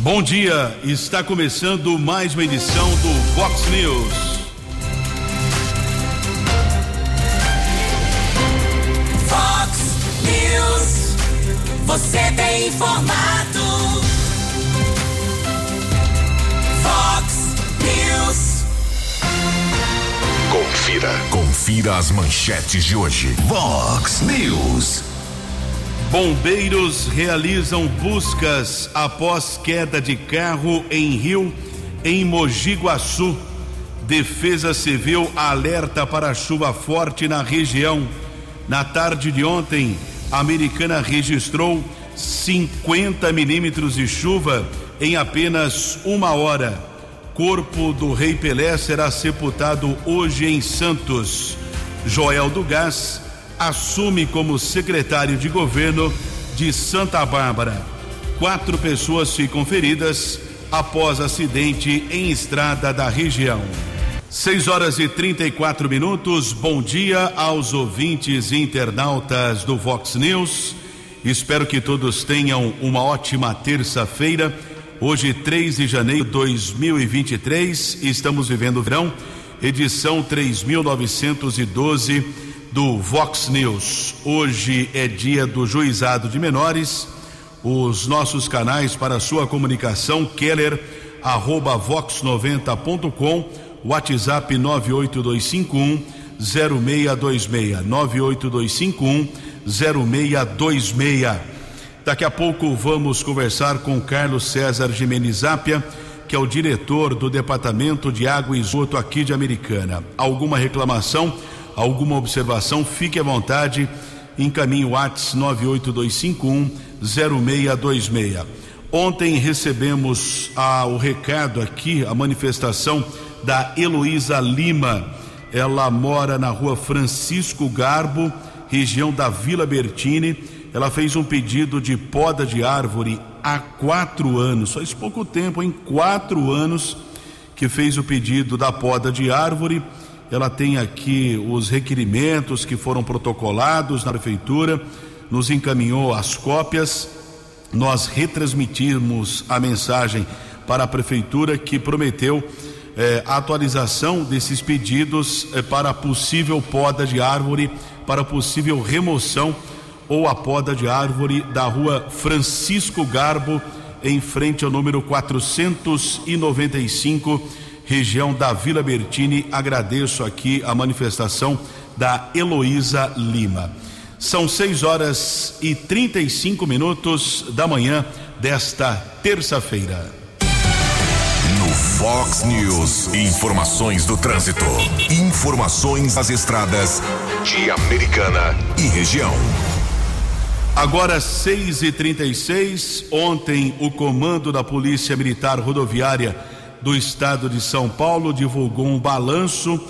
Bom dia, está começando mais uma edição do Vox News. Vox News, você tem informado. Vox News. Confira, confira as manchetes de hoje. Vox News. Bombeiros realizam buscas após queda de carro em rio em Mogi Guaçu. Defesa Civil alerta para chuva forte na região. Na tarde de ontem, a Americana registrou 50 milímetros de chuva em apenas uma hora. Corpo do Rei Pelé será sepultado hoje em Santos. Joel do Gás assume como secretário de governo de Santa Bárbara. Quatro pessoas ficam feridas após acidente em estrada da região. 6 horas e 34 minutos. Bom dia aos ouvintes e internautas do Vox News. Espero que todos tenham uma ótima terça-feira. Hoje, 3 de janeiro de 2023, estamos vivendo o verão, edição 3912 do Vox News. Hoje é dia do juizado de menores. Os nossos canais para sua comunicação, Keller, arroba vox90.com, WhatsApp 98251 0626. 98251 0626. Daqui a pouco vamos conversar com Carlos César Jimenez Zápia, que é o diretor do Departamento de Água e Esgoto aqui de Americana. Alguma reclamação? Alguma observação, fique à vontade, encaminhe o WhatsApp 98251 0626. Ontem recebemos ah, o recado aqui, a manifestação da Heloísa Lima. Ela mora na rua Francisco Garbo, região da Vila Bertini. Ela fez um pedido de poda de árvore há quatro anos, faz pouco tempo, em quatro anos, que fez o pedido da poda de árvore ela tem aqui os requerimentos que foram protocolados na prefeitura, nos encaminhou as cópias. Nós retransmitimos a mensagem para a prefeitura que prometeu eh, a atualização desses pedidos eh, para possível poda de árvore, para possível remoção ou a poda de árvore da rua Francisco Garbo, em frente ao número 495 região da Vila Bertini. Agradeço aqui a manifestação da Heloísa Lima. São 6 horas e 35 minutos da manhã desta terça-feira. No Fox News, informações do trânsito. Informações das estradas de Americana e região. Agora 6 e 36 ontem o comando da Polícia Militar Rodoviária do Estado de São Paulo divulgou um balanço,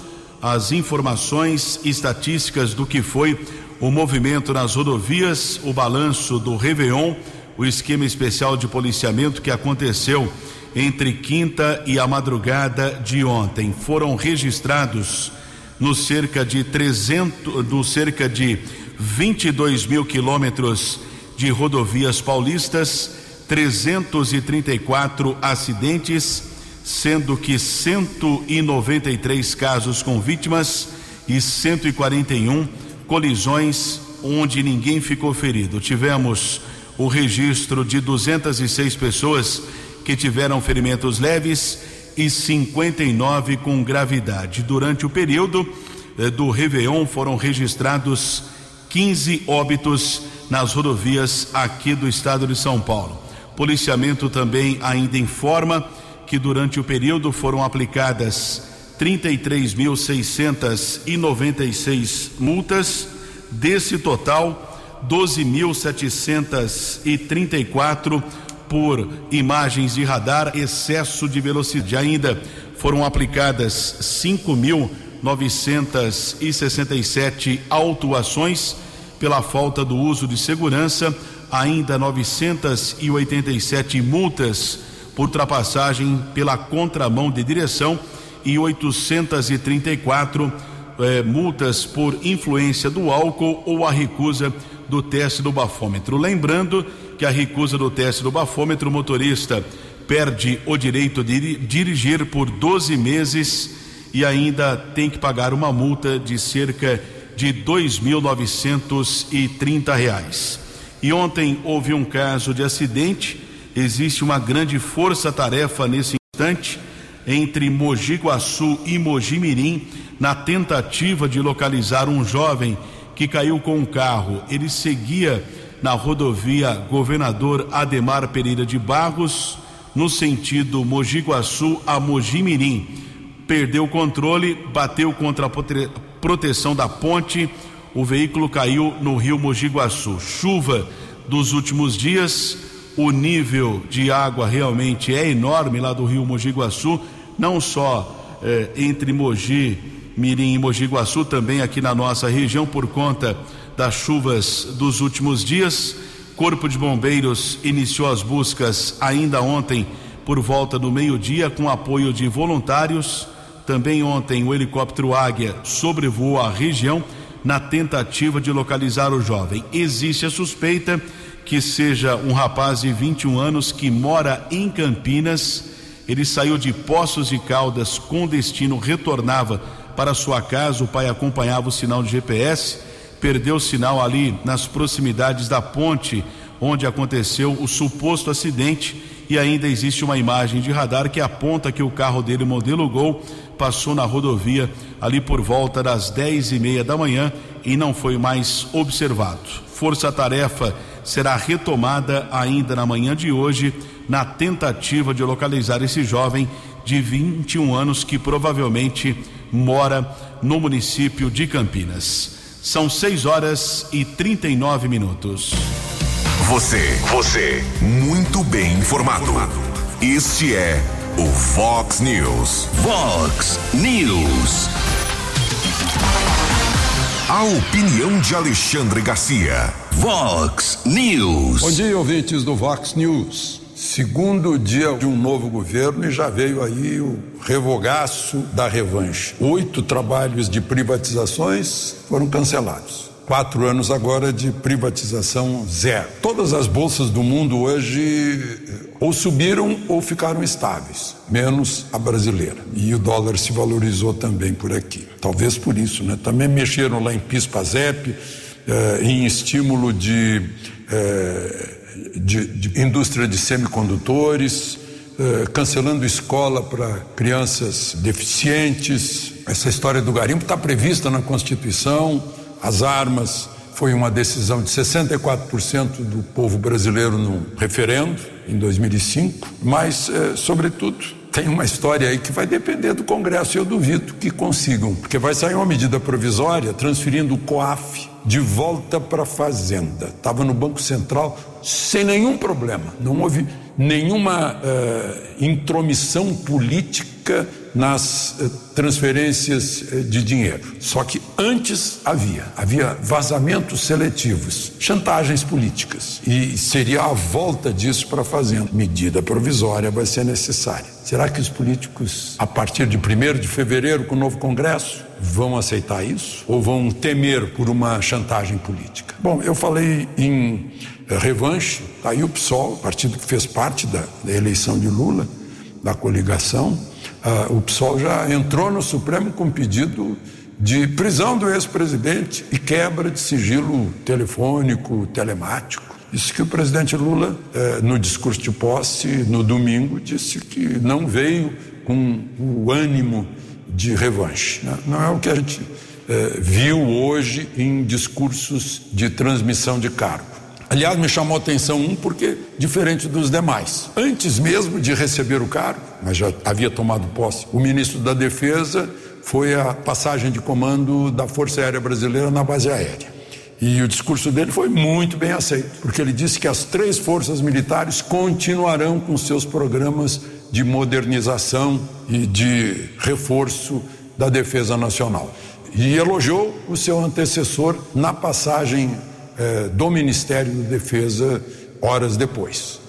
as informações estatísticas do que foi o movimento nas rodovias, o balanço do Réveillon, o esquema especial de policiamento que aconteceu entre quinta e a madrugada de ontem. Foram registrados no cerca de 300, no cerca de 22 mil quilômetros de rodovias paulistas, 334 acidentes sendo que 193 casos com vítimas e 141 colisões onde ninguém ficou ferido. Tivemos o registro de 206 pessoas que tiveram ferimentos leves e 59 com gravidade. Durante o período eh, do Réveillon foram registrados 15 óbitos nas rodovias aqui do estado de São Paulo. Policiamento também ainda informa que durante o período foram aplicadas 33.696 multas, desse total 12.734 por imagens de radar, excesso de velocidade. Ainda foram aplicadas 5.967 autuações pela falta do uso de segurança, ainda 987 multas por ultrapassagem pela contramão de direção e 834 eh, multas por influência do álcool ou a recusa do teste do bafômetro. Lembrando que a recusa do teste do bafômetro, o motorista perde o direito de dirigir por 12 meses e ainda tem que pagar uma multa de cerca de 2.930 reais. E ontem houve um caso de acidente. Existe uma grande força-tarefa nesse instante entre Mogi Guaçu e Mogi Mirim na tentativa de localizar um jovem que caiu com um carro. Ele seguia na rodovia Governador Ademar Pereira de Barros, no sentido Mogi Guaçu a Mogi Mirim. Perdeu o controle, bateu contra a proteção da ponte. O veículo caiu no rio Mogi Guaçu. Chuva dos últimos dias, o nível de água realmente é enorme lá do rio Mogi Guaçu, não só eh, entre Mogi Mirim e Mogi Guaçu, também aqui na nossa região por conta das chuvas dos últimos dias. Corpo de Bombeiros iniciou as buscas ainda ontem por volta do meio-dia com apoio de voluntários. Também ontem o helicóptero Águia sobrevoou a região na tentativa de localizar o jovem. Existe a suspeita que seja um rapaz de 21 anos que mora em Campinas. Ele saiu de Poços de Caldas com destino, retornava para sua casa. O pai acompanhava o sinal de GPS perdeu o sinal ali nas proximidades da ponte onde aconteceu o suposto acidente e ainda existe uma imagem de radar que aponta que o carro dele, modelo Gol, passou na rodovia ali por volta das dez e meia da manhã e não foi mais observado. Força-tarefa será retomada ainda na manhã de hoje na tentativa de localizar esse jovem de 21 anos que provavelmente mora no município de Campinas. São 6 horas e 39 minutos. Você, você, muito bem informado. Este é o Fox News. Fox News. A opinião de Alexandre Garcia. Vox News. Bom dia, ouvintes do Vox News. Segundo dia de um novo governo e já veio aí o revogaço da revanche. Oito trabalhos de privatizações foram cancelados. Quatro anos agora de privatização zero. Todas as bolsas do mundo hoje eh, ou subiram ou ficaram estáveis, menos a brasileira. E o dólar se valorizou também por aqui. Talvez por isso, né? Também mexeram lá em PIS-PASEP, eh, em estímulo de. Eh, de, de indústria de semicondutores, eh, cancelando escola para crianças deficientes. Essa história do garimpo está prevista na Constituição, as armas. Foi uma decisão de 64% do povo brasileiro no referendo em 2005, mas, eh, sobretudo, tem uma história aí que vai depender do Congresso e eu duvido que consigam, porque vai sair uma medida provisória transferindo o COAF de volta para a Fazenda. Estava no Banco Central sem nenhum problema. Não houve nenhuma uh, intromissão política nas uh, transferências uh, de dinheiro. Só que antes havia, havia vazamentos seletivos, chantagens políticas. E seria a volta disso para Fazenda. Medida provisória vai ser necessária. Será que os políticos, a partir de 1 de fevereiro, com o novo Congresso, vão aceitar isso? Ou vão temer por uma chantagem política? Bom, eu falei em revanche, tá aí o PSOL, partido que fez parte da, da eleição de Lula, da coligação, ah, o PSOL já entrou no Supremo com pedido de prisão do ex-presidente e quebra de sigilo telefônico, telemático. Isso que o presidente Lula, eh, no discurso de posse, no domingo, disse que não veio com o ânimo de revanche. Né? Não é o que a gente eh, viu hoje em discursos de transmissão de cargo. Aliás, me chamou a atenção um porque, diferente dos demais, antes mesmo de receber o cargo, mas já havia tomado posse, o ministro da Defesa foi a passagem de comando da Força Aérea Brasileira na base aérea. E o discurso dele foi muito bem aceito, porque ele disse que as três forças militares continuarão com seus programas de modernização e de reforço da defesa nacional. E elogiou o seu antecessor na passagem eh, do Ministério da Defesa horas depois.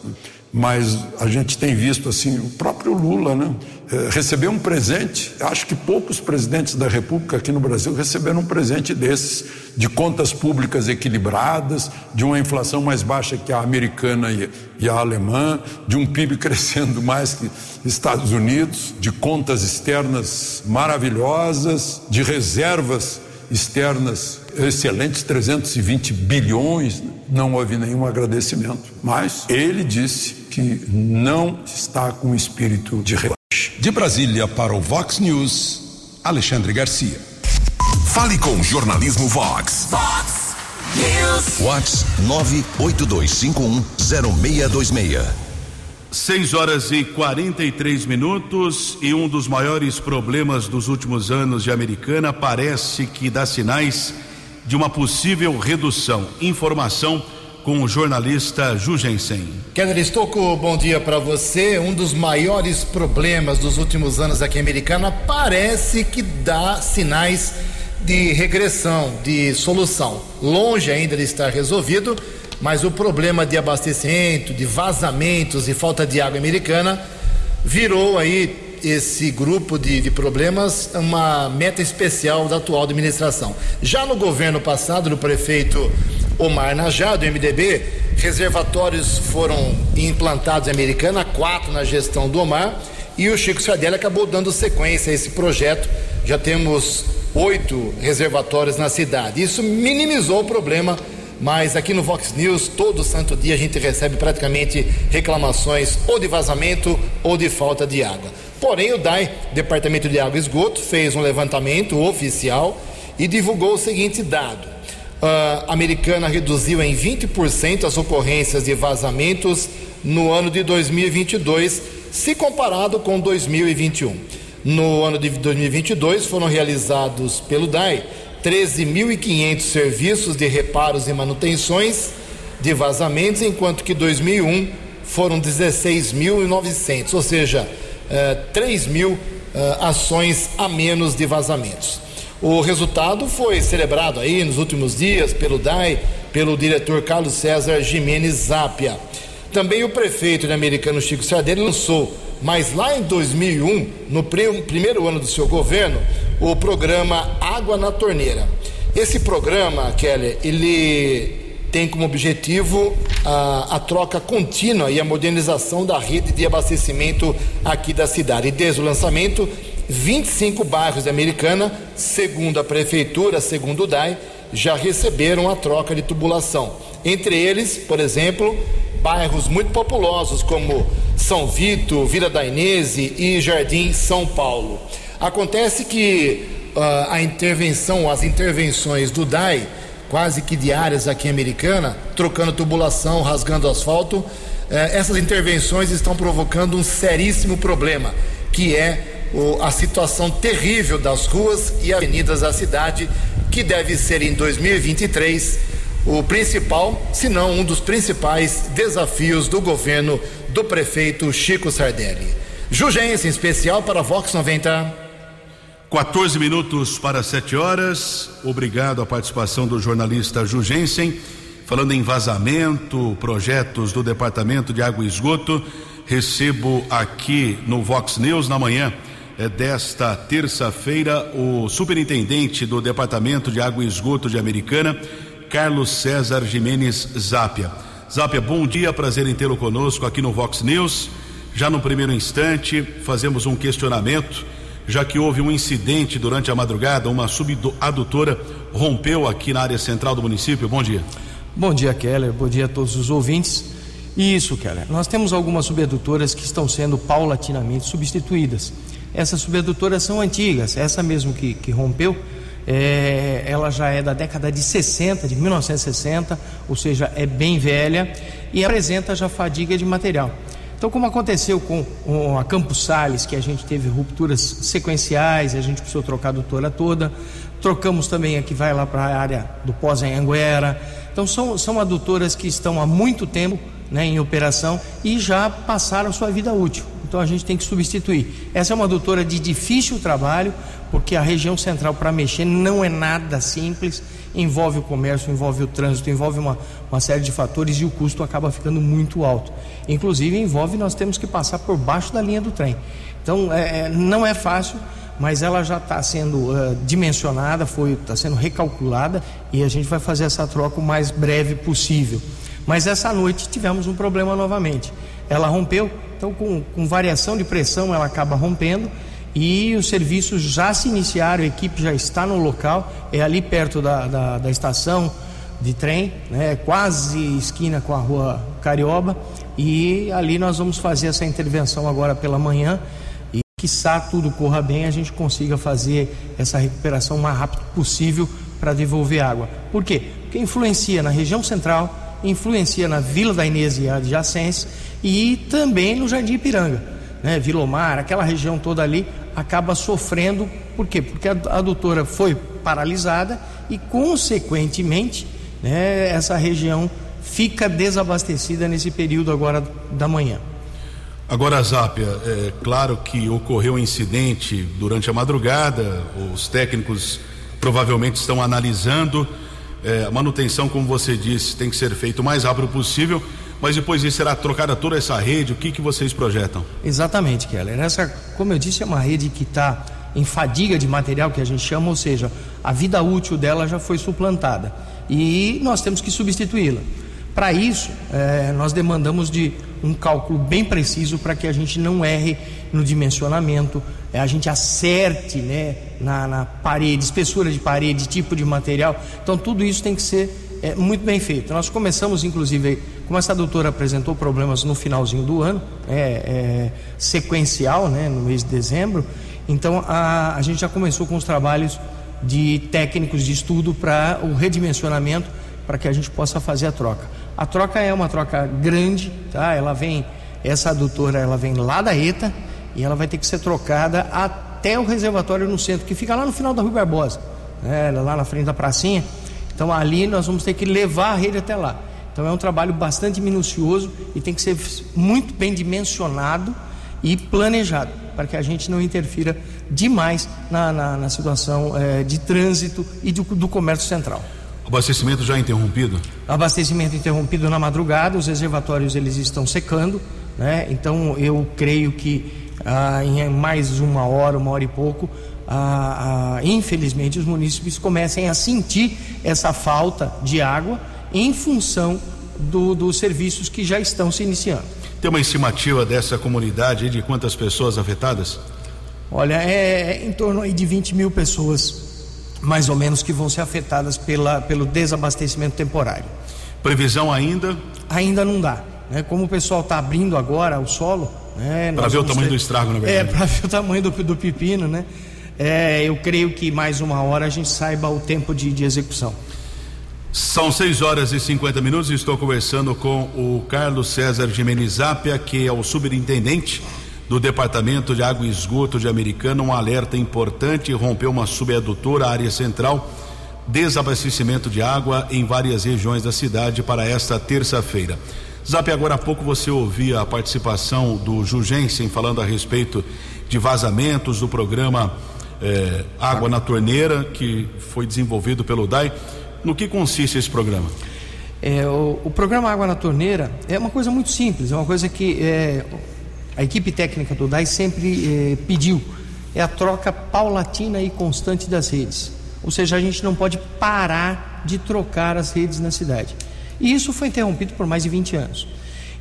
Mas a gente tem visto assim, o próprio próprio Lula, né? É, recebeu um presente. Acho que poucos presidentes da República aqui no Brasil receberam um presente desses, de contas públicas equilibradas, de uma inflação mais baixa que a americana e, e a alemã, de um PIB crescendo mais que Estados Unidos, de contas externas maravilhosas, de reservas externas excelentes 320 bilhões, não houve nenhum agradecimento. Mas ele disse que não está com espírito de revanche. De Brasília para o Vox News, Alexandre Garcia. Fale com o jornalismo Vox. Vox News. Vox 982510626. 6 horas e 43 minutos e um dos maiores problemas dos últimos anos de Americana parece que dá sinais de uma possível redução. Informação com o jornalista Jugensen. Keller Estocco, bom dia para você. Um dos maiores problemas dos últimos anos aqui em Americana parece que dá sinais de regressão, de solução. Longe ainda de estar resolvido, mas o problema de abastecimento, de vazamentos e falta de água americana virou aí esse grupo de, de, problemas uma meta especial da atual administração. Já no governo passado, do prefeito Omar Najá, do MDB, reservatórios foram implantados em Americana, quatro na gestão do Omar, e o Chico Sardelli acabou dando sequência a esse projeto. Já temos oito reservatórios na cidade. Isso minimizou o problema mas aqui no Vox News, todo santo dia a gente recebe praticamente reclamações ou de vazamento ou de falta de água. Porém, o DAI, Departamento de Água e Esgoto, fez um levantamento oficial e divulgou o seguinte dado. A Americana reduziu em 20% as ocorrências de vazamentos no ano de 2022, se comparado com 2021. No ano de 2022 foram realizados pelo DAI 13.500 serviços de reparos e manutenções de vazamentos, enquanto que 2001 foram 16.900, ou seja, 3 mil eh, ações a menos de vazamentos. O resultado foi celebrado aí nos últimos dias pelo DAI, pelo diretor Carlos César Jimenez Zapia. Também o prefeito de Americano Chico Sardelli lançou, mas lá em 2001, no primeiro ano do seu governo, o programa Água na Torneira. Esse programa, Kelly, ele tem como objetivo a, a, troca contínua e a modernização da rede de abastecimento aqui da cidade. Desde o lançamento, 25 bairros da Americana, segundo a prefeitura, segundo o DAI, já receberam a troca de tubulação. Entre eles, por exemplo, bairros muito populosos como São Vito, Vila da Inese e Jardim São Paulo. Acontece que uh, a intervenção, as intervenções do DAI, quase que diárias aqui em Americana, trocando tubulação, rasgando asfalto, uh, essas intervenções estão provocando um seríssimo problema, que é o, a situação terrível das ruas e avenidas da cidade, que deve ser em 2023 o principal, se não um dos principais desafios do governo do prefeito Chico Sardelli. Em especial para Vox 90. 14 minutos para 7 horas. Obrigado à participação do jornalista Jugensen. Falando em vazamento, projetos do Departamento de Água e Esgoto, recebo aqui no Vox News na manhã é, desta terça-feira o superintendente do Departamento de Água e Esgoto de Americana, Carlos César Jimenez Zápia. Zápia, bom dia, prazer em tê-lo conosco aqui no Vox News. Já no primeiro instante, fazemos um questionamento já que houve um incidente durante a madrugada, uma subadutora rompeu aqui na área central do município. Bom dia. Bom dia, Keller. Bom dia a todos os ouvintes. Isso, Keller. Nós temos algumas subadutoras que estão sendo paulatinamente substituídas. Essas subadutoras são antigas. Essa mesmo que, que rompeu, é, ela já é da década de 60, de 1960, ou seja, é bem velha e apresenta já fadiga de material. Então, como aconteceu com a Campos Sales, que a gente teve rupturas sequenciais, a gente precisou trocar a doutora toda, trocamos também a que vai lá para a área do pós-Anhanguera. Então, são, são adutoras que estão há muito tempo né, em operação e já passaram sua vida útil. então a gente tem que substituir. Essa é uma adutora de difícil trabalho, porque a região central para mexer não é nada simples, envolve o comércio, envolve o trânsito, envolve uma, uma série de fatores e o custo acaba ficando muito alto. Inclusive envolve nós temos que passar por baixo da linha do trem. Então é, é não é fácil, mas ela já está sendo uh, dimensionada, está sendo recalculada e a gente vai fazer essa troca o mais breve possível. Mas essa noite tivemos um problema novamente. Ela rompeu, então com, com variação de pressão ela acaba rompendo e os serviços já se iniciaram, a equipe já está no local, é ali perto da, da, da estação de trem, né, quase esquina com a rua Carioba, e ali nós vamos fazer essa intervenção agora pela manhã e quiçá tudo corra bem, a gente consiga fazer essa recuperação o mais rápido possível para devolver água. Por quê? Porque influencia na região central, influencia na Vila da Inês e adjacência e também no Jardim Ipiranga, né? Vilomar, aquela região toda ali acaba sofrendo, por quê? Porque a adutora foi paralisada e consequentemente, né, essa região fica desabastecida nesse período agora da manhã. Agora, Zápia, é claro que ocorreu um incidente durante a madrugada, os técnicos provavelmente estão analisando. É, a manutenção, como você disse, tem que ser feita o mais rápido possível, mas depois disso será trocada toda essa rede. O que, que vocês projetam? Exatamente, Keller. Essa, como eu disse, é uma rede que está em fadiga de material, que a gente chama, ou seja, a vida útil dela já foi suplantada e nós temos que substituí-la. Para isso, é, nós demandamos de um cálculo bem preciso para que a gente não erre no dimensionamento, é, a gente acerte né, na, na, parede, espessura de parede, tipo de material. Então, tudo isso tem que ser é, muito bem feito. Nós começamos, inclusive, como essa doutora apresentou problemas no finalzinho do ano, é, é sequencial, né, no mês de dezembro, então a, a gente já começou com os trabalhos de técnicos de estudo para o redimensionamento para que a gente possa fazer a troca. A troca é uma troca grande, tá? Ela vem, essa adutora, ela vem lá da ETA e ela vai ter que ser trocada até o reservatório no centro, que fica lá no final da Rua Barbosa, né? lá na frente da pracinha. Então ali nós vamos ter que levar a rede até lá. Então é um trabalho bastante minucioso e tem que ser muito bem dimensionado e planejado para que a gente não interfira demais na, na, na situação é, de trânsito e do, do comércio central. Abastecimento já interrompido? Abastecimento interrompido na madrugada, os reservatórios eles estão secando, né? Então eu creio que ah, em mais uma hora, uma hora e pouco, ah, ah, infelizmente os municípios comecem a sentir essa falta de água em função do, dos serviços que já estão se iniciando. Tem uma estimativa dessa comunidade de quantas pessoas afetadas? Olha, é em torno de 20 mil pessoas mais ou menos que vão ser afetadas pela, pelo desabastecimento temporário. Previsão ainda? Ainda não dá. Né? Como o pessoal está abrindo agora o solo. Né? Para ver o tamanho ter... do estrago, na verdade. É, para ver o tamanho do, do pepino, né? É, eu creio que mais uma hora a gente saiba o tempo de, de execução. São 6 horas e 50 minutos estou conversando com o Carlos César Jimenez Zapia, que é o superintendente do Departamento de Água e Esgoto de Americana, um alerta importante, rompeu uma subadutora área central, desabastecimento de água em várias regiões da cidade para esta terça-feira. Zap, agora há pouco você ouvia a participação do Jugensen falando a respeito de vazamentos do programa eh, Água na Torneira, que foi desenvolvido pelo DAI. No que consiste esse programa? É, o, o, programa Água na Torneira é uma coisa muito simples, é uma coisa que é, a equipe técnica do DAI sempre eh, pediu é a troca paulatina e constante das redes. Ou seja, a gente não pode parar de trocar as redes na cidade. E isso foi interrompido por mais de 20 anos.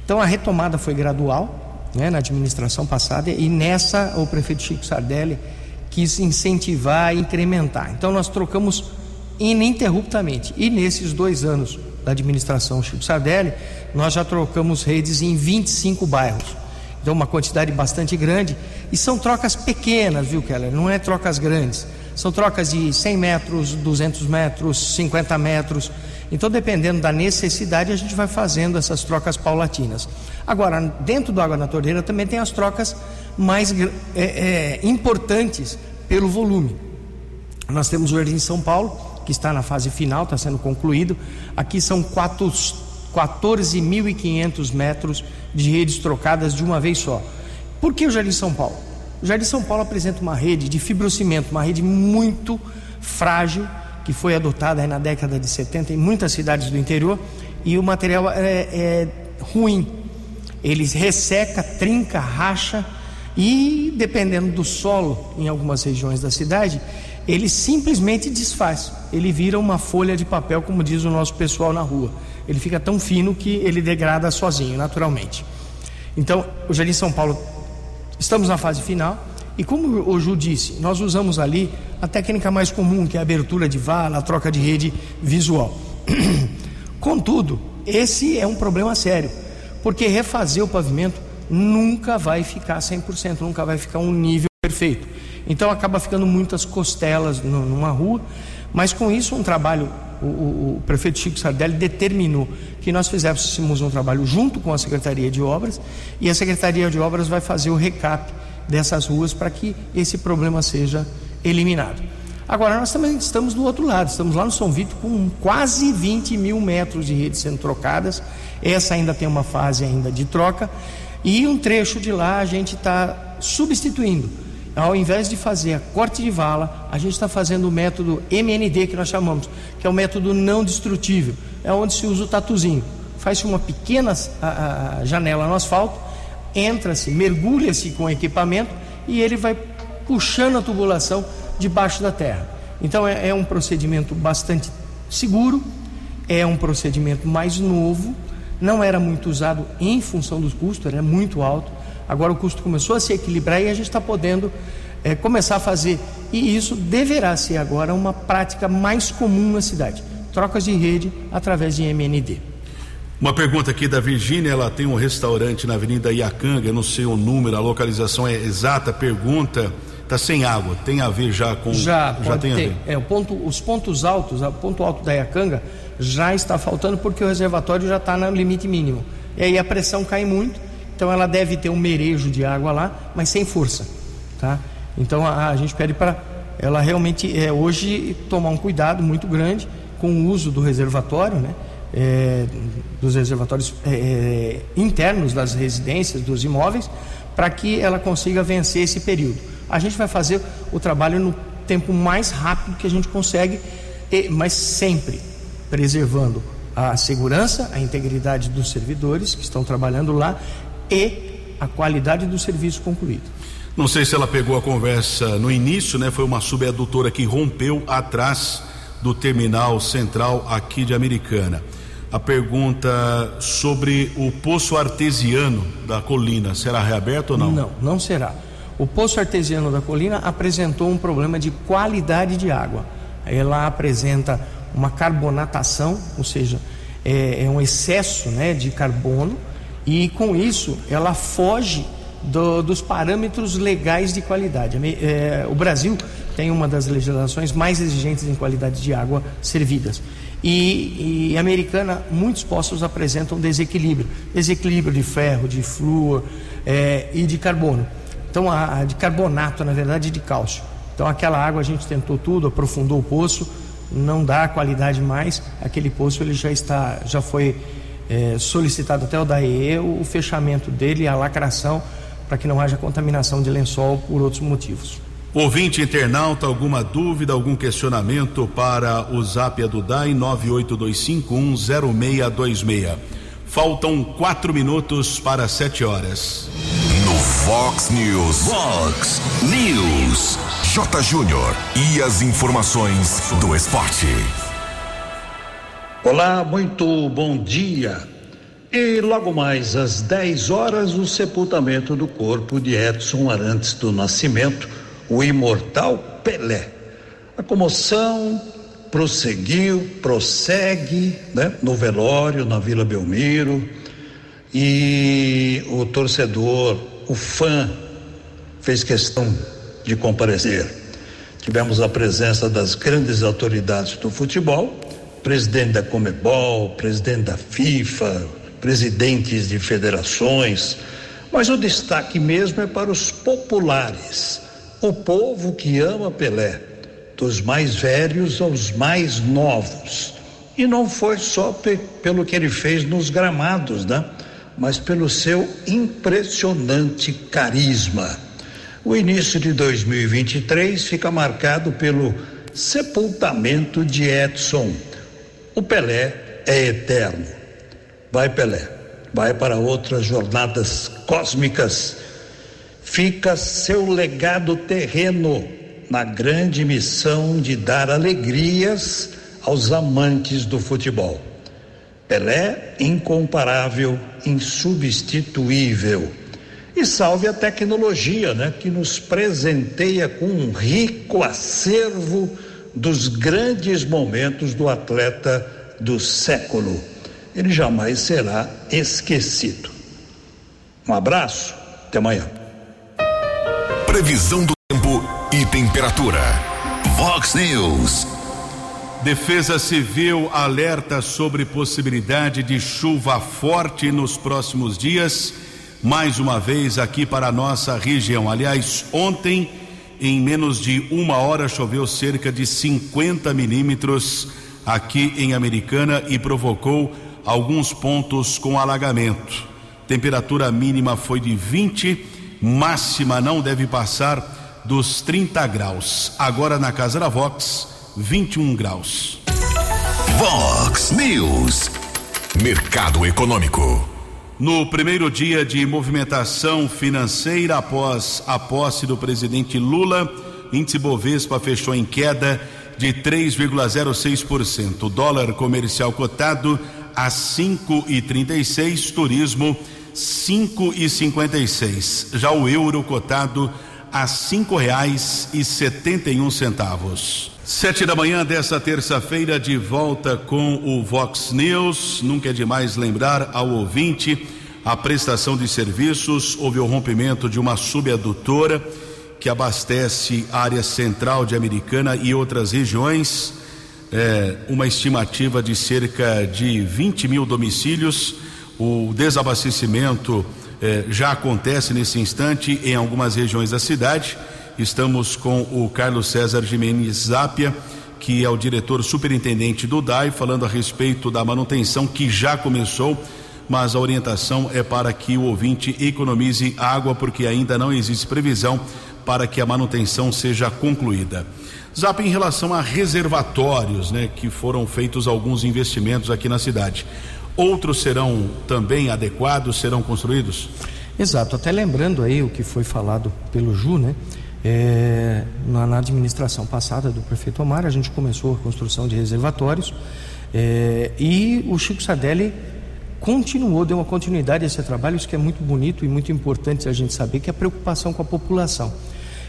Então a retomada foi gradual, né, na administração passada, e nessa o prefeito Chico Sardelli quis incentivar e incrementar. Então nós trocamos ininterruptamente. E nesses dois anos da administração Chico Sardelli, nós já trocamos redes em 25 bairros então uma quantidade bastante grande. E são trocas pequenas, viu, Keller? Não é trocas grandes. São trocas de 100 metros, 200 metros, 50 metros. Então, dependendo da necessidade, a gente vai fazendo essas trocas paulatinas. Agora, dentro do Água na Torneira também tem as trocas mais é, é, importantes pelo volume. Nós temos o Jardim São Paulo, que está na fase final, está sendo concluído. Aqui são quatro 14.500 metros de redes trocadas de uma vez só. Por que o Jardim São Paulo? O Jardim São Paulo apresenta uma rede de fibrocimento, uma rede muito frágil, que foi adotada na década de 70 em muitas cidades do interior, e o material é, é ruim. Ele resseca, trinca, racha e, dependendo do solo, em algumas regiões da cidade, ele simplesmente desfaz. Ele vira uma folha de papel, como diz o nosso pessoal na rua. Ele fica tão fino que ele degrada sozinho, naturalmente. Então, o Jardim São Paulo, estamos na fase final. E como o Ju disse, nós usamos ali a técnica mais comum, que é a abertura de vala, a troca de rede visual. Contudo, esse é um problema sério, porque refazer o pavimento nunca vai ficar 100%, nunca vai ficar um nível perfeito. Então acaba ficando muitas costelas numa rua, mas com isso um trabalho, o, o, o prefeito Chico Sardelli determinou que nós fizéssemos um trabalho junto com a Secretaria de Obras e a Secretaria de Obras vai fazer o recap dessas ruas para que esse problema seja eliminado. Agora, nós também estamos do outro lado, estamos lá no São Vito com quase 20 mil metros de redes sendo trocadas. Essa ainda tem uma fase ainda de troca. E um trecho de lá a gente está substituindo. Ao invés de fazer a corte de vala, a gente está fazendo o método MND que nós chamamos, que é o método não destrutível. É onde se usa o tatuzinho. Faz-se uma pequena a, a janela no asfalto, entra-se, mergulha-se com o equipamento e ele vai puxando a tubulação debaixo da terra. Então é, é um procedimento bastante seguro, é um procedimento mais novo, não era muito usado em função dos custos, era muito alto. Agora o custo começou a se equilibrar e a gente está podendo é, começar a fazer. E isso deverá ser agora uma prática mais comum na cidade. Trocas de rede através de MND. Uma pergunta aqui da Virgínia, ela tem um restaurante na Avenida Iacanga, não sei o número, a localização é exata, pergunta, está sem água, tem a ver já com já, já tem ter. a ver. É, o ponto, os pontos altos, o ponto alto da Iacanga já está faltando porque o reservatório já está no limite mínimo. E aí a pressão cai muito, então ela deve ter um merejo de água lá, mas sem força, tá? Então a, a gente pede para ela realmente é, hoje tomar um cuidado muito grande com o uso do reservatório, né? é, dos reservatórios é, é, internos das residências, dos imóveis, para que ela consiga vencer esse período. A gente vai fazer o trabalho no tempo mais rápido que a gente consegue, mas sempre preservando a segurança, a integridade dos servidores que estão trabalhando lá e a qualidade do serviço concluído. Não sei se ela pegou a conversa no início, né? Foi uma subadutora que rompeu atrás do terminal central aqui de Americana a pergunta sobre o poço artesiano da colina. Será reaberto ou não? Não, não será. O poço artesiano da colina apresentou um problema de qualidade de água. Ela apresenta uma carbonatação, ou seja, é, é um excesso né, de carbono, e com isso ela foge do, dos parâmetros legais de qualidade. É, o Brasil tem uma das legislações mais exigentes em qualidade de água servidas. E, e americana, muitos poços apresentam desequilíbrio desequilíbrio de ferro, de flúor é, e de carbono. Então, a, a de carbonato, na verdade, de cálcio. Então, aquela água a gente tentou tudo, aprofundou o poço, não dá qualidade mais. Aquele poço ele já está, já foi é, solicitado até o DAE o fechamento dele, a lacração, para que não haja contaminação de lençol por outros motivos. Ouvinte internauta, alguma dúvida, algum questionamento para o Zap do DAI 982510626. Faltam quatro minutos para sete horas. No Fox News. Fox News. J. Júnior e as informações do esporte. Olá, muito bom dia. E logo mais às 10 horas, o sepultamento do corpo de Edson Arantes do Nascimento o imortal Pelé. A comoção prosseguiu, prossegue, né, no velório na Vila Belmiro e o torcedor, o fã, fez questão de comparecer. Tivemos a presença das grandes autoridades do futebol, presidente da Comebol, presidente da FIFA, presidentes de federações, mas o destaque mesmo é para os populares o povo que ama Pelé, dos mais velhos aos mais novos. E não foi só pe pelo que ele fez nos gramados, né? mas pelo seu impressionante carisma. O início de 2023 fica marcado pelo sepultamento de Edson. O Pelé é eterno. Vai, Pelé, vai para outras jornadas cósmicas. Fica seu legado terreno na grande missão de dar alegrias aos amantes do futebol. Pelé, incomparável, insubstituível. E salve a tecnologia, né, que nos presenteia com um rico acervo dos grandes momentos do atleta do século. Ele jamais será esquecido. Um abraço, até amanhã. Previsão do tempo e temperatura. Vox News. Defesa Civil alerta sobre possibilidade de chuva forte nos próximos dias, mais uma vez aqui para a nossa região. Aliás, ontem, em menos de uma hora, choveu cerca de 50 milímetros aqui em Americana e provocou alguns pontos com alagamento. Temperatura mínima foi de 20, máxima não deve passar dos 30 graus. Agora na Casa da Vox 21 graus. Vox News. Mercado Econômico. No primeiro dia de movimentação financeira após a posse do presidente Lula, índice Bovespa fechou em queda de 3,06%. O dólar comercial cotado a 5,36, turismo 5,56. Já o euro cotado a cinco reais e setenta e um centavos. Sete da manhã desta terça-feira, de volta com o Vox News. Nunca é demais lembrar ao ouvinte a prestação de serviços. Houve o rompimento de uma subadutora que abastece a área central de Americana e outras regiões. É, uma estimativa de cerca de 20 mil domicílios. O desabastecimento eh, já acontece nesse instante em algumas regiões da cidade. Estamos com o Carlos César Jimenez Zápia, que é o diretor superintendente do DAI, falando a respeito da manutenção que já começou, mas a orientação é para que o ouvinte economize água, porque ainda não existe previsão para que a manutenção seja concluída. Zap, em relação a reservatórios, né, que foram feitos alguns investimentos aqui na cidade. Outros serão também adequados, serão construídos? Exato, até lembrando aí o que foi falado pelo Ju, né? É, na, administração passada do prefeito Omar, a gente começou a construção de reservatórios é, e o Chico Sardelli continuou, deu uma continuidade a esse trabalho, isso que é muito bonito e muito importante a gente saber, que é a preocupação com a população.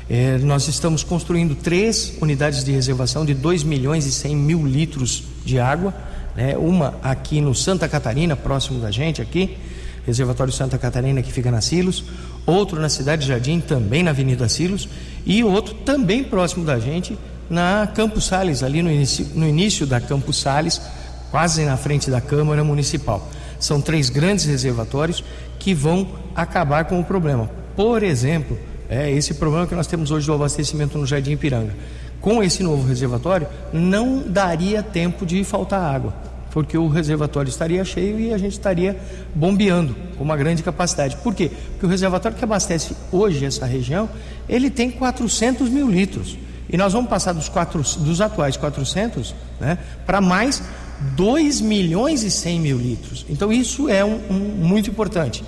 É, nós estamos construindo três unidades de reservação de 2 milhões e 100 mil litros de água, né? uma aqui no Santa Catarina, próximo da gente aqui, Reservatório Santa Catarina que fica na Silos, outro na Cidade Jardim, também na Avenida Silos, e outro também próximo da gente, na Campos Sales, ali no início, no início da Campos Sales, quase na frente da Câmara Municipal. São três grandes reservatórios que vão acabar com o problema. Por exemplo, é esse problema que nós temos hoje do abastecimento no Jardim Ipiranga. Com esse novo reservatório, não daria tempo de faltar água porque o reservatório estaria cheio e a gente estaria bombeando com uma grande capacidade. Por quê? Porque o reservatório que abastece hoje essa região, ele tem 400 mil litros. E nós vamos passar dos, quatro, dos atuais 400 né, para mais 2 milhões e 100 mil litros. Então isso é um, um muito importante.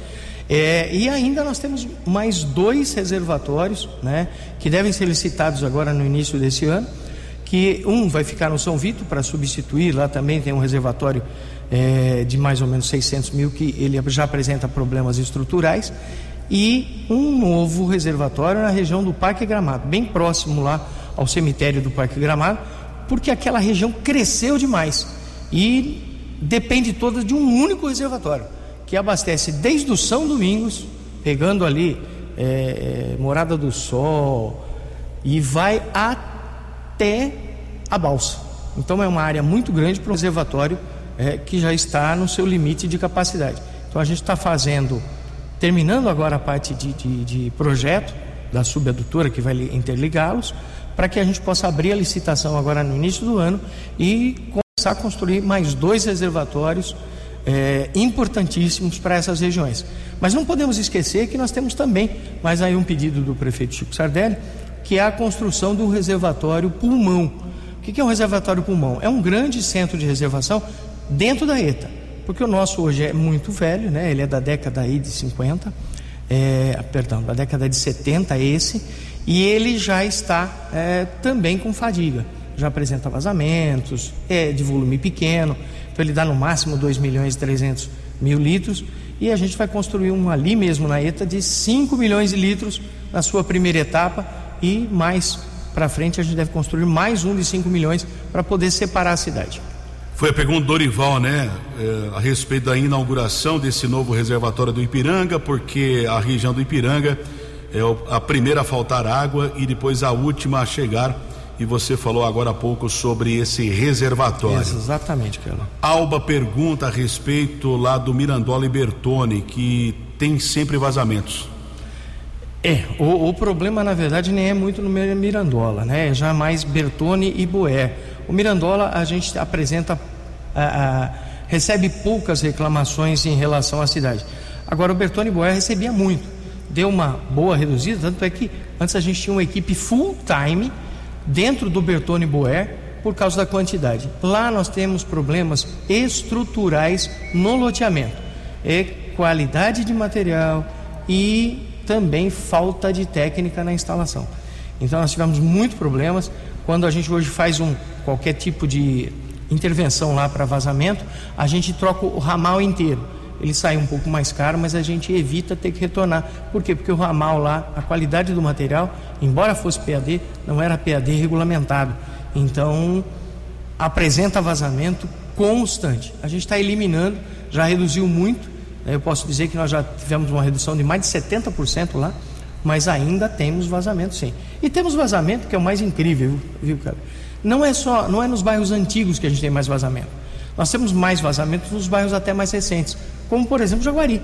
É, e ainda nós temos mais dois reservatórios né, que devem ser licitados agora no início desse ano que um vai ficar no São Vito para substituir, lá também tem um reservatório é, de mais ou menos 600 mil que ele já apresenta problemas estruturais e um novo reservatório na região do Parque Gramado, bem próximo lá ao cemitério do Parque Gramado, porque aquela região cresceu demais e depende toda de um único reservatório que abastece desde o São Domingos, pegando ali é, Morada do Sol e vai até até a balsa. Então é uma área muito grande para um reservatório é, que já está no seu limite de capacidade. Então a gente está fazendo, terminando agora a parte de, de, de projeto da subadutora que vai interligá-los, para que a gente possa abrir a licitação agora no início do ano e começar a construir mais dois reservatórios é, importantíssimos para essas regiões. Mas não podemos esquecer que nós temos também, mais aí um pedido do prefeito Chico Sardelli, que é a construção do reservatório pulmão. O que é um reservatório pulmão? É um grande centro de reservação dentro da ETA, porque o nosso hoje é muito velho, né? ele é da década aí de 50, é, perdão, da década de 70 esse, e ele já está é, também com fadiga, já apresenta vazamentos, é de volume pequeno, então ele dá no máximo 2 milhões e 300 mil litros, e a gente vai construir um ali mesmo na ETA de 5 milhões de litros na sua primeira etapa, e mais para frente a gente deve construir mais um de 5 milhões para poder separar a cidade. Foi a pergunta do Dorival, né, é, a respeito da inauguração desse novo reservatório do Ipiranga, porque a região do Ipiranga é a primeira a faltar água e depois a última a chegar. E você falou agora há pouco sobre esse reservatório. Isso, exatamente, Carlos. Alba pergunta a respeito lá do Mirandola e Bertone, que tem sempre vazamentos. É, o, o, problema na verdade nem é muito no Mirandola, né? É já mais Bertone e Boé. O Mirandola a gente apresenta, a, a, recebe poucas reclamações em relação à cidade. Agora o Bertone e Boé recebia muito, deu uma boa reduzida, tanto é que antes a gente tinha uma equipe full time dentro do Bertone e Boé por causa da quantidade. Lá nós temos problemas estruturais no loteamento, é qualidade de material e também falta de técnica na instalação. Então nós tivemos muitos problemas. Quando a gente hoje faz um qualquer tipo de intervenção lá para vazamento, a gente troca o ramal inteiro. Ele sai um pouco mais caro, mas a gente evita ter que retornar. Por quê? Porque o ramal lá, a qualidade do material, embora fosse PAD, não era PAD regulamentado. Então apresenta vazamento constante. A gente está eliminando, já reduziu muito eu posso dizer que nós já tivemos uma redução de mais de 70% lá, mas ainda temos vazamento sim. E temos vazamento que é o mais incrível, viu, cara? Não é só, não é nos bairros antigos que a gente tem mais vazamento. Nós temos mais vazamento nos bairros até mais recentes, como por exemplo Jaguari.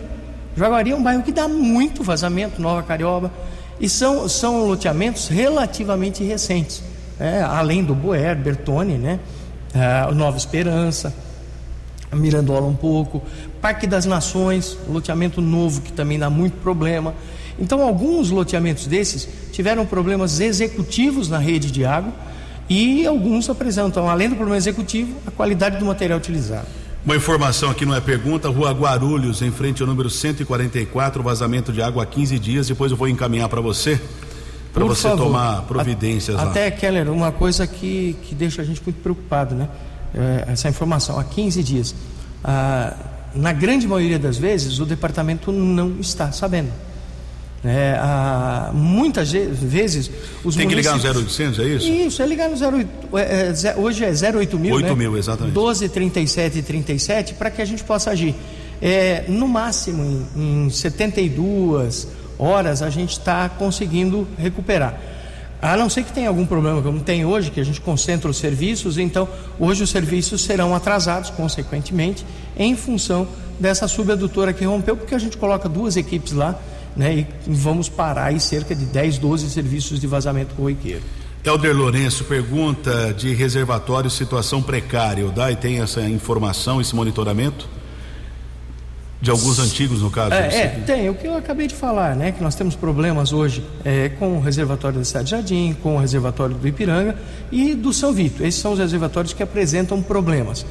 Jaguari é um bairro que dá muito vazamento, Nova Carioba, e são, são loteamentos relativamente recentes, né? além do Boer, Bertone, né? Uh, Nova Esperança, Mirandola um pouco, Parque das Nações, loteamento novo que também dá muito problema. Então, alguns loteamentos desses tiveram problemas executivos na rede de água e alguns apresentam, além do problema executivo, a qualidade do material utilizado. Uma informação aqui não é pergunta, Rua Guarulhos, em frente ao número 144, vazamento de água há 15 dias, depois eu vou encaminhar para você, para você favor. tomar providências a, lá. Até, Keller, uma coisa que, que deixa a gente muito preocupado, né? É, essa informação, há 15 dias. Ah, na grande maioria das vezes, o departamento não está sabendo. É, ah, muitas vezes os Tem que ligar no 0800, é isso? Isso, é ligar no 08, é, é, hoje é 08 mil, 8 né? mil, exatamente. 12, 37 e 37 para que a gente possa agir. É, no máximo, em, em 72 horas, a gente está conseguindo recuperar. A não ser que tenha algum problema, como tem hoje, que a gente concentra os serviços, então hoje os serviços serão atrasados, consequentemente, em função dessa subadutora que rompeu, porque a gente coloca duas equipes lá, né, e vamos parar aí cerca de 10, 12 serviços de vazamento corriqueiro. Helder Lourenço pergunta de reservatório situação precária. O DAI tem essa informação, esse monitoramento? De alguns antigos, no caso? É, é, tem. O que eu acabei de falar, né? Que nós temos problemas hoje é, com o reservatório da Cidade Jardim, com o reservatório do Ipiranga e do São Vito. Esses são os reservatórios que apresentam problemas.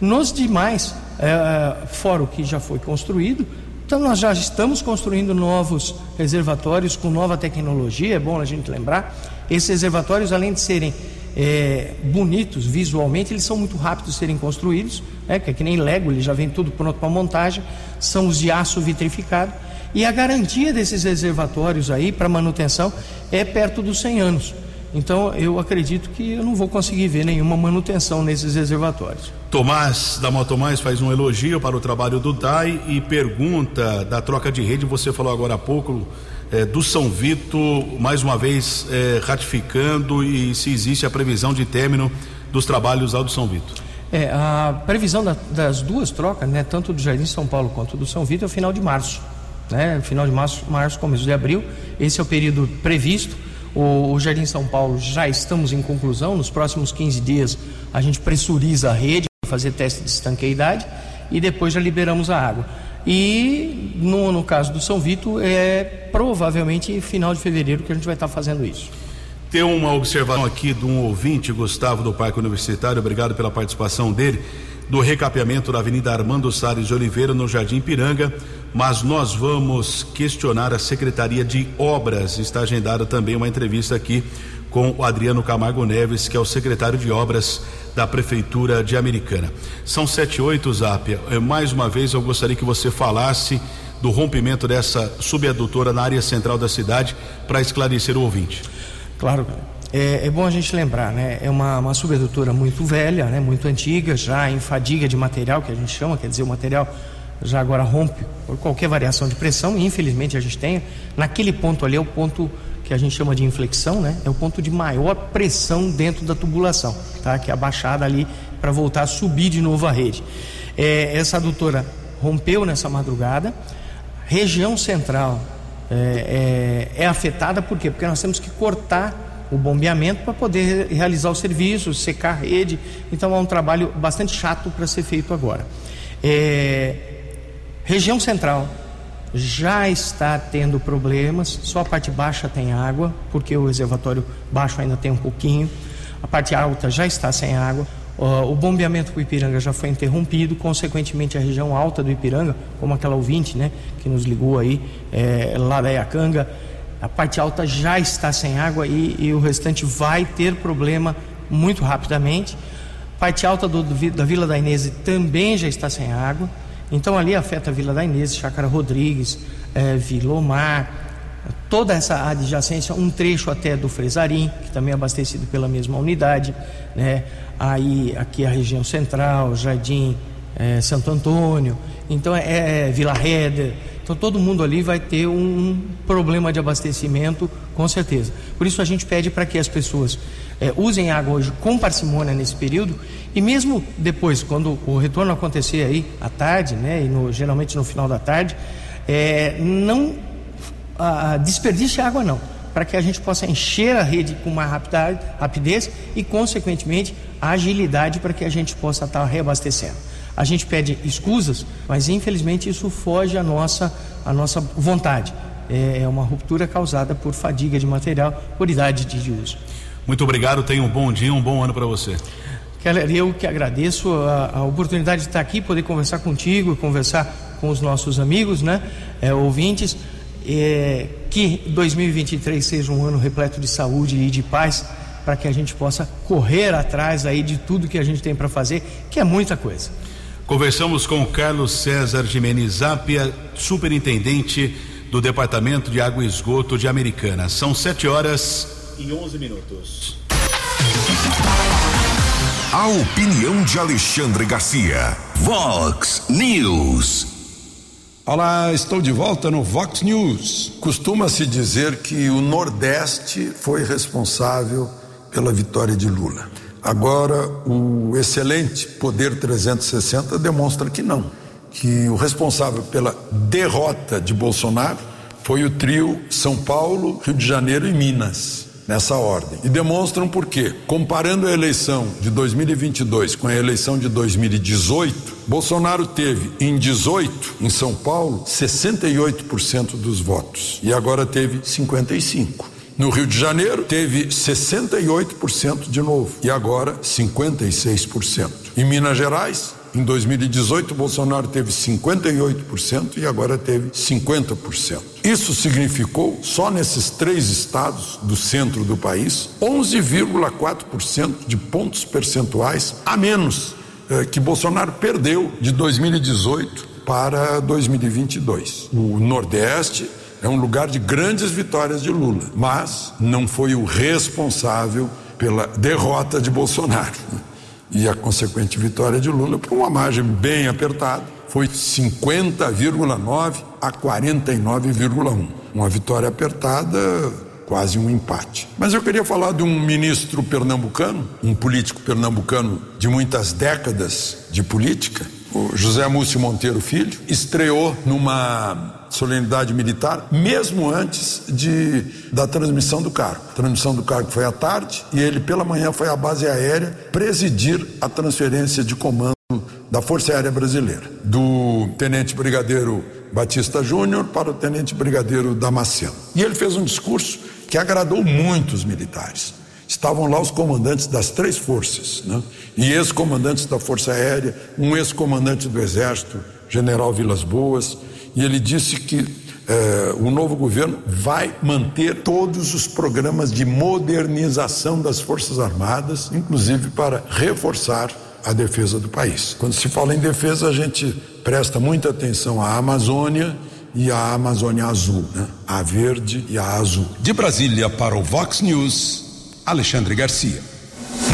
Nos demais, é, fora o que já foi construído, então nós já estamos construindo novos reservatórios com nova tecnologia, é bom a gente lembrar. Esses reservatórios, além de serem é, bonitos visualmente, eles são muito rápidos de serem construídos, né, que é que nem Lego, ele já vem tudo pronto para montagem, são os de aço vitrificado. E a garantia desses reservatórios aí para manutenção é perto dos 100 anos. Então eu acredito que eu não vou conseguir ver nenhuma manutenção nesses reservatórios. Tomás da Motomais faz um elogio para o trabalho do DAI e pergunta da troca de rede, você falou agora há pouco é, do São Vito, mais uma vez é, ratificando e se existe a previsão de término dos trabalhos lá do São Vito. É, a previsão da, das duas trocas, né, tanto do Jardim São Paulo quanto do São Vito, é o final de março. Né, final de março, março, começo de abril. Esse é o período previsto. O, o Jardim São Paulo já estamos em conclusão. Nos próximos 15 dias a gente pressuriza a rede fazer teste de estanqueidade e depois já liberamos a água. E no, no caso do São Vito, é provavelmente final de fevereiro que a gente vai estar fazendo isso. Tem uma observação aqui de um ouvinte, Gustavo do Parque Universitário, obrigado pela participação dele, do recapeamento da Avenida Armando Salles de Oliveira, no Jardim Piranga, mas nós vamos questionar a Secretaria de Obras. Está agendada também uma entrevista aqui com o Adriano Camargo Neves, que é o secretário de Obras da Prefeitura de Americana. São sete e oito, Zápia. É, mais uma vez eu gostaria que você falasse do rompimento dessa subadutora na área central da cidade para esclarecer o ouvinte. Claro, é, é, bom a gente lembrar, né? É uma, uma subedutora muito velha, né? Muito antiga, já em fadiga de material, que a gente chama, quer dizer, o material já agora rompe por qualquer variação de pressão, e infelizmente a gente tem. Naquele ponto ali é o ponto que a gente chama de inflexão, né? É o ponto de maior pressão dentro da tubulação, tá? Que é a baixada ali para voltar a subir de novo a rede. É, essa adutora rompeu nessa madrugada, região central é, é, é afetada por quê? Porque nós temos que cortar o bombeamento para poder realizar o serviço, secar a rede. Então é um trabalho bastante chato para ser feito agora. É, região central já está tendo problemas, só a parte baixa tem água, porque o reservatório baixo ainda tem um pouquinho. A parte alta já está sem água. Uh, o bombeamento para o Ipiranga já foi interrompido, consequentemente a região alta do Ipiranga, como aquela ouvinte né, que nos ligou aí, é, lá da Iacanga, a parte alta já está sem água e, e, o restante vai ter problema muito rapidamente. Parte alta do, do, da Vila da Inês também já está sem água, então ali afeta a Vila da Inês, Chácara Rodrigues, é, Vilomar, toda essa adjacência, um trecho até do Fresarim, que também é abastecido pela mesma unidade, né? Aí aqui a região central, Jardim é, Santo Antônio, então é, é Vila Reda, então todo mundo ali vai ter um problema de abastecimento, com certeza. Por isso a gente pede para que as pessoas é, usem água hoje com parcimônia nesse período. E mesmo depois, quando o retorno acontecer aí à tarde, né, e no, geralmente no final da tarde, é, não a, desperdice água não. Para que a gente possa encher a rede com mais rapidez e, consequentemente, agilidade para que a gente possa estar reabastecendo. A gente pede escusas, mas infelizmente isso foge à nossa, à nossa vontade. É, é uma ruptura causada por fadiga de material, por idade de uso. Muito obrigado, tenha um bom dia, um bom ano para você. Keller, eu que agradeço a, a, oportunidade de estar aqui, poder conversar contigo, conversar com os nossos amigos, né, é, ouvintes. É, que 2023 seja um ano repleto de saúde e de paz para que a gente possa correr atrás aí de tudo que a gente tem para fazer, que é muita coisa. Conversamos com Carlos César Jimenez Zapia, superintendente do Departamento de Água e Esgoto de Americana. São sete horas e onze minutos. A opinião de Alexandre Garcia. Vox News. Olá, estou de volta no Vox News. Costuma-se dizer que o Nordeste foi responsável pela vitória de Lula. Agora, o excelente Poder 360 demonstra que não. Que o responsável pela derrota de Bolsonaro foi o trio São Paulo, Rio de Janeiro e Minas nessa ordem. E demonstram por quê. Comparando a eleição de 2022 com a eleição de 2018, Bolsonaro teve em 18, em São Paulo, 68% dos votos e agora teve 55. No Rio de Janeiro, teve 68% de novo e agora 56%. Em Minas Gerais, em 2018, Bolsonaro teve 58% e agora teve 50%. Isso significou, só nesses três estados do centro do país, 11,4% de pontos percentuais a menos eh, que Bolsonaro perdeu de 2018 para 2022. O Nordeste é um lugar de grandes vitórias de Lula, mas não foi o responsável pela derrota de Bolsonaro e a consequente vitória de Lula por uma margem bem apertada. Foi 50,9 a 49,1. Uma vitória apertada, quase um empate. Mas eu queria falar de um ministro pernambucano, um político pernambucano de muitas décadas de política, o José Múcio Monteiro Filho, estreou numa solenidade militar, mesmo antes de, da transmissão do cargo. A transmissão do cargo foi à tarde e ele, pela manhã, foi à base aérea presidir a transferência de comando da Força Aérea Brasileira, do Tenente Brigadeiro Batista Júnior para o Tenente Brigadeiro Damasceno. E ele fez um discurso que agradou muito os militares. Estavam lá os comandantes das três forças, né? e ex-comandantes da Força Aérea, um ex-comandante do Exército, General Vilas Boas, e ele disse que eh, o novo governo vai manter todos os programas de modernização das Forças Armadas, inclusive para reforçar a defesa do país. Quando se fala em defesa, a gente presta muita atenção à Amazônia e à Amazônia Azul, né? a verde e a azul. De Brasília para o Vox News, Alexandre Garcia.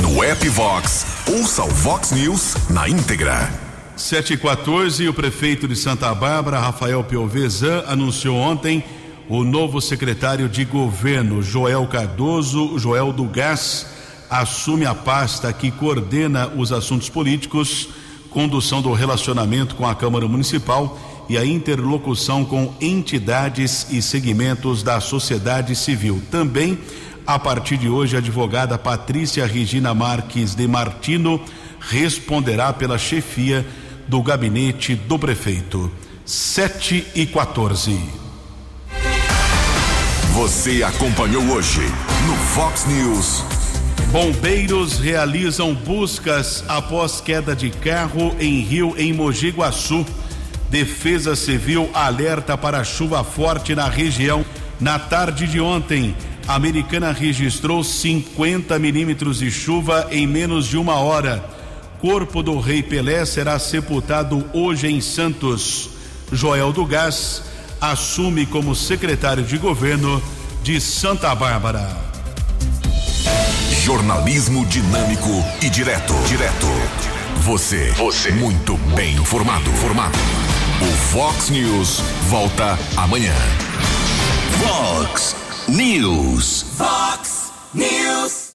No app Vox, ouça o Vox News na íntegra. 7 e 14 o prefeito de Santa Bárbara, Rafael Piovesan, anunciou ontem o novo secretário de governo, Joel Cardoso, Joel do Gás, assume a pasta que coordena os assuntos políticos, condução do relacionamento com a Câmara Municipal e a interlocução com entidades e segmentos da sociedade civil. Também, a partir de hoje, a advogada Patrícia Regina Marques de Martino responderá pela chefia do gabinete do prefeito. 7 e 14. Você acompanhou hoje no Fox News. Bombeiros realizam buscas após queda de carro em rio em Mogi Guaçu. Defesa Civil alerta para chuva forte na região. Na tarde de ontem, a americana registrou 50 milímetros de chuva em menos de uma hora. Corpo do Rei Pelé será sepultado hoje em Santos. Joel do Gás assume como secretário de governo de Santa Bárbara. Jornalismo dinâmico e direto. Direto. Você. Você. Muito bem informado. Formado. O Fox News volta amanhã. Fox News. Fox News.